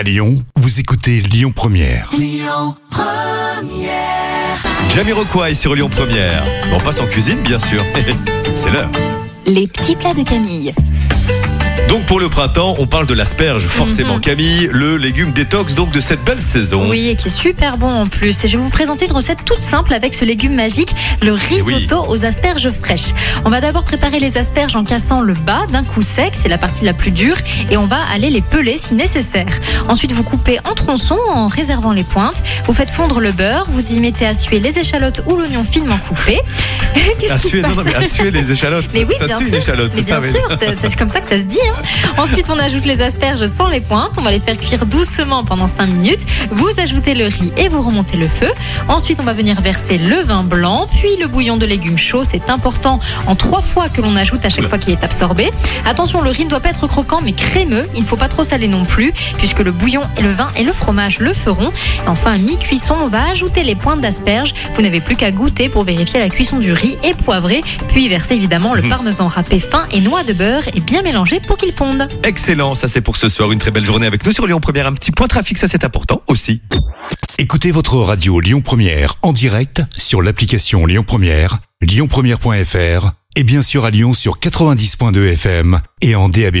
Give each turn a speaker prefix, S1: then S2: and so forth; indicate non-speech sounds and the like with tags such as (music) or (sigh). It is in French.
S1: À Lyon, vous écoutez Lyon Première.
S2: Jamiroquai sur Lyon Première. On passe en cuisine, bien sûr. (laughs) C'est l'heure.
S3: Les petits plats de Camille.
S2: Donc pour le printemps, on parle de l'asperge, forcément
S3: Mhm.
S2: Camille, le légume détox donc de cette belle saison.
S3: Oui, et qui est super bon en plus. Et je vais vous présenter une recette toute simple avec ce légume magique, le risotto
S2: oui.
S3: aux asperges fraîches. On va d'abord préparer les asperges en cassant le bas d'un coup sec, c'est la partie la plus dure, et on va aller les peler si nécessaire. Ensuite, vous coupez en tronçons en réservant les pointes. Vous faites fondre le beurre, vous y mettez à suer les échalotes ou l'oignon finement coupé. (laughs)
S2: À suer, non, non, mais à suer les échalotes.
S3: Mais oui,
S2: ça
S3: bien
S2: suit
S3: sûr.
S2: c'est ça.
S3: bien
S2: mais-
S3: sûr, c'est comme ça que ça se dit. hein. (laughs) Ensuite, on ajoute les asperges sans les pointes. On va les faire cuire doucement pendant 5 minutes. Vous ajoutez le riz et vous remontez le feu. Ensuite, on va venir verser le vin blanc, puis le bouillon de légumes chauds. C'est important en trois fois que l'on ajoute à chaque fois qu'il est absorbé. Attention, le riz ne doit pas être croquant mais crémeux. Il ne faut pas trop saler non plus, puisque le bouillon, et le vin et le fromage le feront. Et enfin, mi-cuisson, on va ajouter les pointes d'asperges. Vous n'avez plus qu'à goûter pour vérifier la cuisson du riz et poivrer, puis verser évidemment le
S2: Mhm.
S3: parmesan râpé fin et noix de beurre et bien mélanger pour qu'il fonde.
S2: Excellent, ça c'est pour ce soir. Une très belle journée avec nous sur Lyon Première. Un petit point trafic, ça c'est important aussi.
S1: Écoutez votre radio Lyon Première en direct sur l'application Lyon Première, lyonpremière.fr et bien sûr à Lyon sur 90.2 FM et en DAB+.